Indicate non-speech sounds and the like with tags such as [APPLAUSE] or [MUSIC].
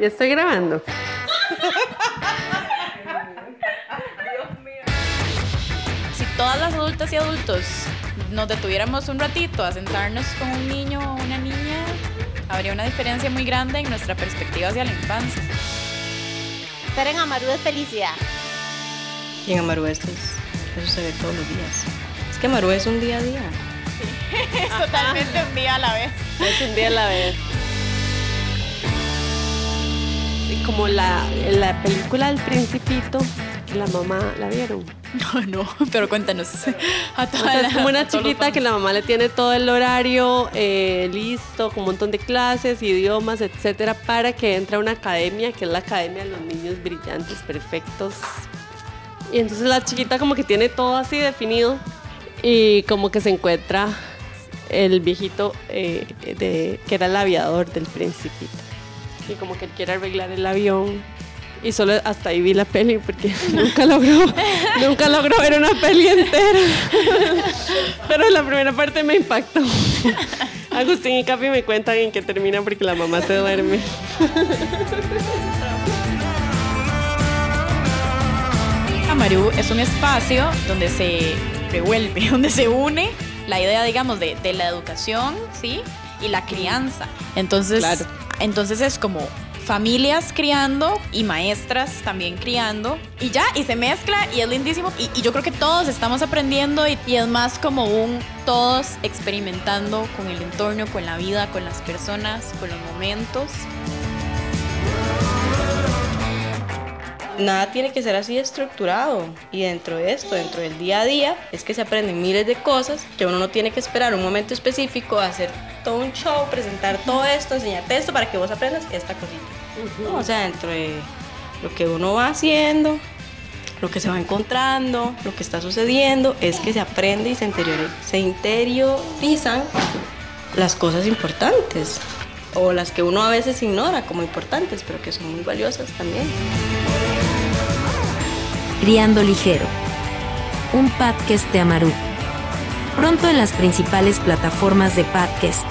Ya estoy grabando. Si todas las adultas y adultos nos detuviéramos un ratito a sentarnos con un niño o una niña, habría una diferencia muy grande en nuestra perspectiva hacia la infancia. Estar en Amaru es felicidad. Y en Amaru esto es, eso se ve todos los días. Es que Amaru es un día a día. [LAUGHS] Es totalmente un día a la vez. Es un día a la vez. Como la, la película del Principito, que la mamá la vieron. [LAUGHS] No, no, pero cuéntanos. A [LAUGHS] O todas sea, es como una chiquita que la mamá le tiene todo el horario eh, listo, con un montón de clases, idiomas, etcétera, para que entre a una academia, que es la academia de los niños brillantes, perfectos. Y entonces la chiquita como que tiene todo así definido y como que se encuentra el viejito eh, de, que era el aviador del principito. Y como que él quiere arreglar el avión. Y solo hasta ahí vi la peli porque [LAUGHS] nunca logró, [LAUGHS] nunca logró ver una peli entera. Pero la primera parte me impactó. Agustín y Capi me cuentan en que termina porque la mamá se duerme. Amaru es un espacio donde se revuelve, [LAUGHS] donde se une la idea, digamos, de, de la educación, ¿sí? Y la crianza. Entonces, Claro. Entonces es como familias criando y maestras también criando y ya, y se mezcla y es lindísimo y, yo creo que todos estamos aprendiendo y, y es más como un todos experimentando con el entorno, con la vida, con las personas, con los momentos. Nada tiene que ser así estructurado. Y dentro de esto, dentro del día a día, es que se aprenden miles de cosas que uno no tiene que esperar un momento específico, hacer todo un show, presentar todo esto, enseñarte esto para que vos aprendas esta cosita. No, o sea, dentro de lo que uno va haciendo, lo que se va encontrando, lo que está sucediendo, es que se aprende y se, interiori- se interiorizan las cosas importantes. O las que uno a veces ignora como importantes, pero que son muy valiosas también. Criando Ligero, un podcast de Amaru. Pronto en las principales plataformas de podcast.